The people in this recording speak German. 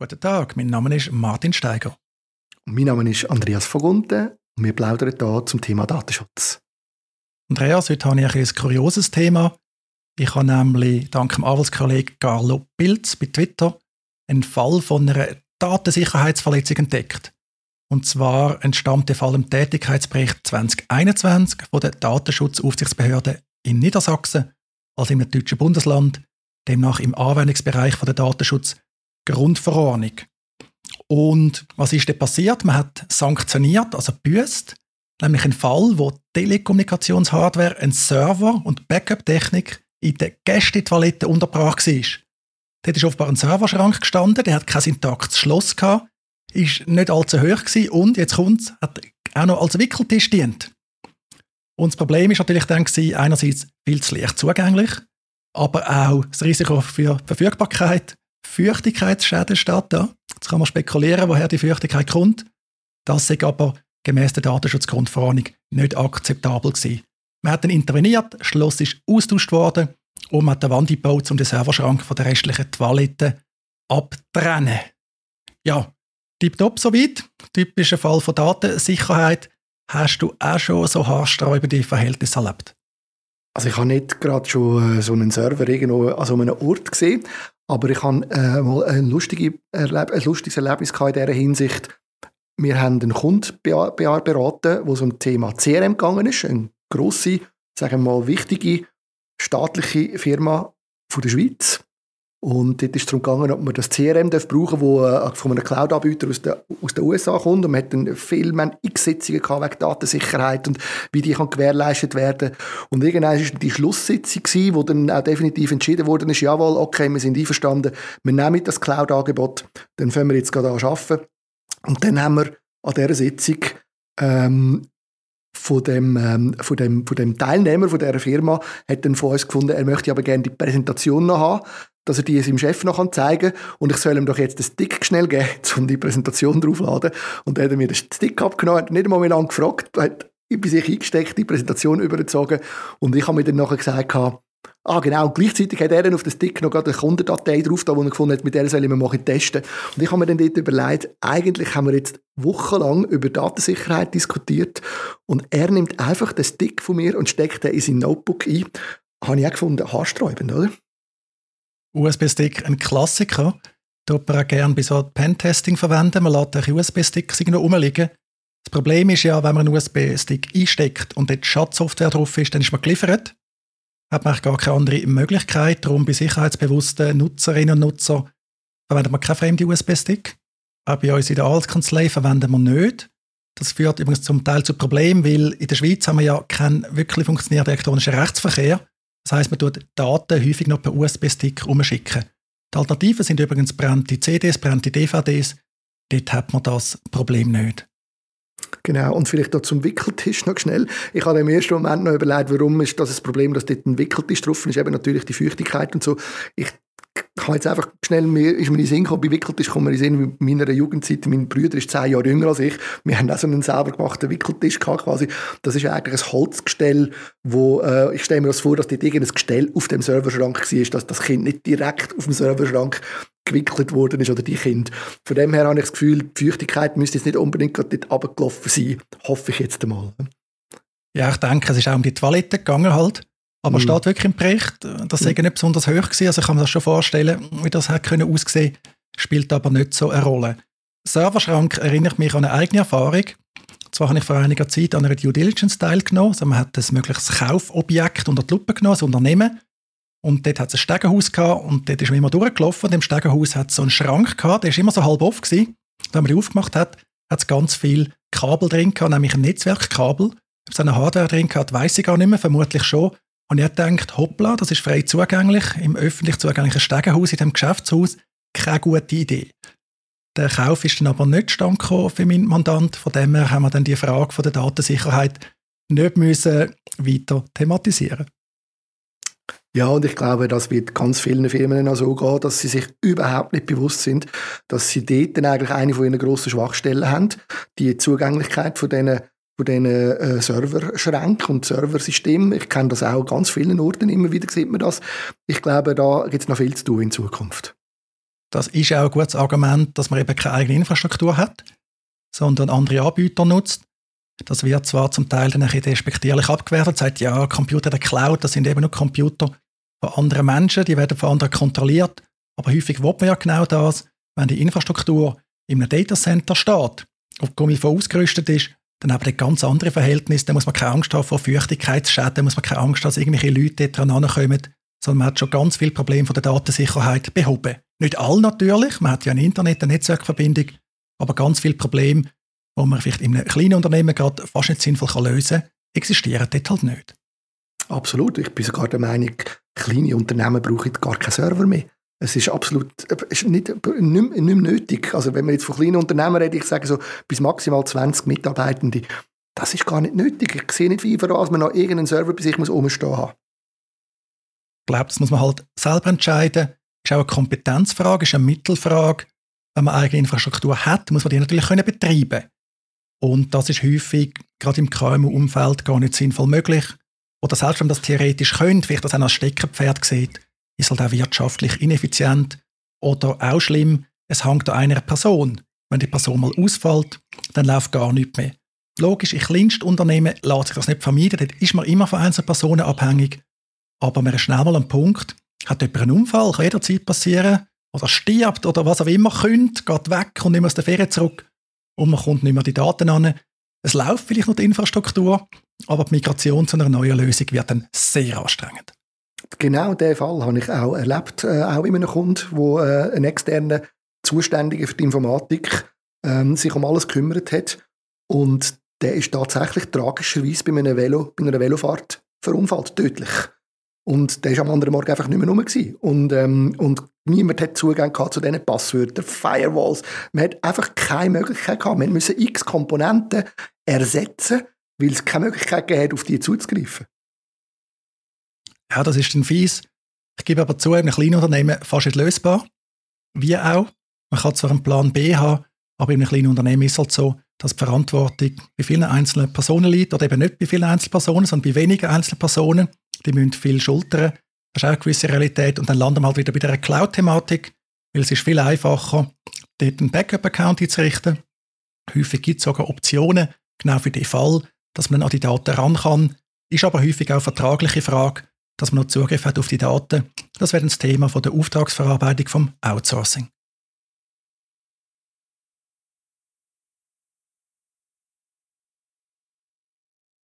Guten Tag, mein Name ist Martin Steiger. Mein Name ist Andreas Vogunte und wir plaudern hier zum Thema Datenschutz. Andreas, heute habe ich ein, kurioses Thema. Ich habe nämlich dank dem Anwaltskollegen Carlo Pilz bei Twitter einen Fall von einer Datensicherheitsverletzung entdeckt. Und zwar entstammt der Fall im Tätigkeitsbericht 2021 von der Datenschutzaufsichtsbehörde in Niedersachsen, also im deutschen Bundesland, demnach im Anwendungsbereich von der Datenschutzgrundverordnung. Und was ist denn passiert? Man hat sanktioniert, also büßt, nämlich einen Fall, wo Telekommunikationshardware, ein Server und Backup-Technik in der Gästetoilette untergebracht war. Dort ist offenbar ein Serverschrank gestanden, der hat kein intaktes Schloss gehabt, ist nicht allzu hoch gewesen und jetzt kommt hat auch noch als Wickeltisch dient. Und das Problem ist natürlich dann gewesen, einerseits viel zu leicht zugänglich, aber auch das Risiko für Verfügbarkeit, Feuchtigkeitsschäden da. Jetzt kann man spekulieren, woher die Feuchtigkeit kommt. Das ist aber gemäß der Datenschutzgrundverordnung nicht akzeptabel gewesen. Man hat dann interveniert, das Schloss ist austauscht worden und man hat eine Wand gebaut, um den Serverschrank von der restlichen Toilette abtrennen. Ja, tipptopp soweit. Typischer Fall von Datensicherheit. Hast du auch schon so haarsträubende Verhältnisse erlebt? Also ich habe nicht gerade schon äh, so einen Server irgendwo an so einem Ort gesehen, aber ich habe äh, mal ein, lustige Erleb ein lustiges Erlebnis in dieser Hinsicht. Wir haben einen Kunden beraten, wo es um das Thema CRM gegangen ist. Eine grosse, sagen wir mal, wichtige staatliche Firma von der Schweiz. Und dort ist es darum gegangen, ob man das CRM darf brauchen darf, das von einem Cloud-Anbieter aus, aus den USA kommt. Und man hat dann viel X-Sitzungen wegen Datensicherheit und wie die kann gewährleistet werden Und irgendwann war die Schlusssitzung, gewesen, wo dann auch definitiv entschieden wurde, ist, jawohl, okay, wir sind einverstanden, wir nehmen das Cloud-Angebot, dann fangen wir jetzt gerade an arbeiten. Und dann haben wir an dieser Sitzung ähm, von dem, ähm, von, dem, von dem Teilnehmer von dieser Firma hat dann von uns gefunden, er möchte aber gerne die Präsentation noch haben dass er die seinem Chef noch zeigen kann. Und ich soll ihm doch jetzt den Stick schnell geben, um die Präsentation draufzuladen. Und dann hat er mir den Stick abgenommen, hat nicht einmal mehr lange gefragt, hat bei sich eingesteckt, die Präsentation übergezogen. Und ich habe mir dann nachher gesagt, Ah, genau. Gleichzeitig hat er dann auf den Stick noch eine Kundendatei drauf, wo er gefunden hat, mit der soll ich mal testen. Und ich habe mir dann dort überlegt, eigentlich haben wir jetzt wochenlang über Datensicherheit diskutiert und er nimmt einfach den Stick von mir und steckt den in sein Notebook ein. Habe ich auch gefunden, haarsträubend, oder? USB-Stick ein Klassiker. Tut man auch gerne bei so Pentesting verwenden. Man lässt einen USB-Stick irgendwo rumliegen. Das Problem ist ja, wenn man einen USB-Stick einsteckt und dort Schadsoftware drauf ist, dann ist man geliefert. Hat man gar keine andere Möglichkeit. Darum bei sicherheitsbewussten Nutzerinnen und Nutzern verwendet man keinen fremden USB-Stick. Auch bei uns in der Altkanzlei verwenden wir nicht. Das führt übrigens zum Teil zu Problemen, weil in der Schweiz haben wir ja keinen wirklich funktionierenden elektronischen Rechtsverkehr. Das heißt, man tut Daten häufig noch per USB-Stick umschicken. Die Alternativen sind übrigens brennende CDs, brennende DVDs. Dort hat man das Problem nicht. Genau, und vielleicht noch zum Wickeltisch noch schnell. Ich habe im ersten Moment noch überlegt, warum ist das ein Problem, dass dort ein Wickeltisch drauf ist, eben natürlich die Feuchtigkeit und so. Ich habe jetzt einfach schnell, mir, ist mir in den Sinn gekommen, bei Wickeltisch kommen wir in den Sinn, in meiner Jugendzeit, mein Bruder ist zehn Jahre jünger als ich, wir haben auch so einen selber gemachten Wickeltisch gehabt, quasi. Das ist eigentlich ein Holzgestell, wo, äh, ich stelle mir das vor, dass dort irgendein Gestell auf dem Serverschrank war, dass das Kind nicht direkt auf dem Serverschrank gewickelt worden ist oder die Kind. Von dem her habe ich das Gefühl, die Feuchtigkeit müsste jetzt nicht unbedingt gerade dort runtergelaufen sein. Hoffe ich jetzt einmal. Ja, ich denke, es ist auch um die Toilette gegangen halt. Aber mhm. steht wirklich im Bericht, das sei mhm. nicht besonders hoch gewesen. Also ich kann mir das schon vorstellen, wie das hätte können aussehen spielt aber nicht so eine Rolle. Serverschrank erinnert mich an eine eigene Erfahrung. Zwar habe ich vor einiger Zeit an einer Due Diligence teilgenommen. Also man hat ein mögliches Kaufobjekt unter die Lupe genommen, ein Unternehmen. Und dort hat es ein Stegenhaus gehabt und dort ist man immer durchgelaufen. Und im Stegenhaus hat es so einen Schrank gehabt, der ist immer so halb offen gewesen. Wenn man die aufgemacht hat, hat es ganz viel Kabel drin gehabt, nämlich ein Netzwerkkabel. Ob es eine Hardware drin gehabt, weiß ich gar nicht mehr, vermutlich schon. Und ich gedacht, hoppla, das ist frei zugänglich, im öffentlich zugänglichen Stegenhaus, in dem Geschäftshaus, keine gute Idee. Der Kauf ist dann aber nicht stand für meinen Mandant. Von dem her haben wir dann die Frage von der Datensicherheit nicht müssen weiter thematisieren ja, und ich glaube, das wird ganz vielen Firmen auch so gehen, dass sie sich überhaupt nicht bewusst sind, dass sie dort eigentlich eine von ihren grossen Schwachstellen haben, die Zugänglichkeit von diesen von diesen äh, Serverschränken und Serversystemen. Ich kenne das auch an ganz vielen Orten, immer wieder sieht man das. Ich glaube, da gibt es noch viel zu tun in Zukunft. Das ist auch ein gutes Argument, dass man eben keine eigene Infrastruktur hat, sondern andere Anbieter nutzt. Das wird zwar zum Teil dann ein bisschen despektierlich abgewertet, sagt, ja, Computer der Cloud, das sind eben nur Computer von anderen Menschen, die werden von anderen kontrolliert. Aber häufig will man ja genau das, wenn die Infrastruktur in einem Datacenter steht, auf Gummifo ausgerüstet ist, dann haben wir ganz andere Verhältnisse. Da muss man keine Angst haben vor Feuchtigkeitsschäden, muss man keine Angst haben, dass irgendwelche Leute dran kommen, sondern man hat schon ganz viele Probleme von der Datensicherheit behoben. Nicht all natürlich, man hat ja ein Internet, eine Netzwerkverbindung, aber ganz viele Probleme, die man vielleicht in einem kleinen Unternehmen gerade fast nicht sinnvoll lösen kann, existieren dort halt nicht. Absolut. Ich bin sogar der Meinung, kleine Unternehmen brauchen gar keinen Server mehr. Es ist absolut ist nicht, nicht, nicht mehr nötig. Also wenn man jetzt von kleinen Unternehmen redet, ich sage so bis maximal 20 Mitarbeitende, das ist gar nicht nötig. Ich sehe nicht, wie dass man noch irgendeinen Server bei sich muss rumstehen haben. Ich glaube, das muss man halt selber entscheiden. Ist auch eine Kompetenzfrage, ist eine Mittelfrage. Wenn man eigene Infrastruktur hat, muss man die natürlich können betreiben. Und das ist häufig gerade im KMU-Umfeld gar nicht sinnvoll möglich. Oder selbst wenn man das theoretisch könnte, vielleicht das auch als Steckerpferd sieht, ist halt auch wirtschaftlich ineffizient oder auch schlimm, es hängt an einer Person. Wenn die Person mal ausfällt, dann läuft gar nichts mehr. Logisch, in kleinsten Unternehmen lässt sich das nicht vermeiden, dort ist man immer von einzelnen Personen abhängig. Aber man ist schnell mal am Punkt, hat jemand einen Unfall, kann jederzeit passieren, oder stirbt oder was auch immer, könnte, geht weg und nicht mehr aus der Ferien zurück und man kommt nicht mehr die Daten an. Es läuft vielleicht noch die Infrastruktur, aber die Migration zu einer neuen Lösung wird dann sehr anstrengend. Genau diesen Fall habe ich auch erlebt, äh, auch in einem Kunden, wo äh, ein externer Zuständiger für die Informatik ähm, sich um alles gekümmert hat. Und der ist tatsächlich tragischerweise bei, einem Velo, bei einer Velofahrt verunfallt, tödlich. Und der war am anderen Morgen einfach nicht mehr rum. Und, ähm, und niemand hat Zugang gehabt zu diesen Passwörtern, Firewalls. Man hat einfach keine Möglichkeit gehabt. Man musste x Komponenten ersetzen, weil es keine Möglichkeit hat, auf die zuzugreifen. Ja, das ist dann fies. Ich gebe aber zu, in einem kleinen Unternehmen fast nicht lösbar. Wie auch. Man kann zwar einen Plan B haben, aber in einem kleinen Unternehmen ist es halt so, dass die Verantwortung bei vielen einzelnen Personen liegt oder eben nicht bei vielen einzelnen sondern bei wenigen einzelnen Personen. Die müssen viel schultern. Das ist auch eine gewisse Realität. Und dann landen wir halt wieder bei der Cloud-Thematik, weil es ist viel einfacher, dort einen Backup-Account einzurichten. Häufig gibt es sogar Optionen, genau für den Fall, dass man an die Daten ran kann. Ist aber häufig auch eine vertragliche Frage, dass man noch Zugriff hat auf die Daten. Das wäre das Thema von der Auftragsverarbeitung vom Outsourcing.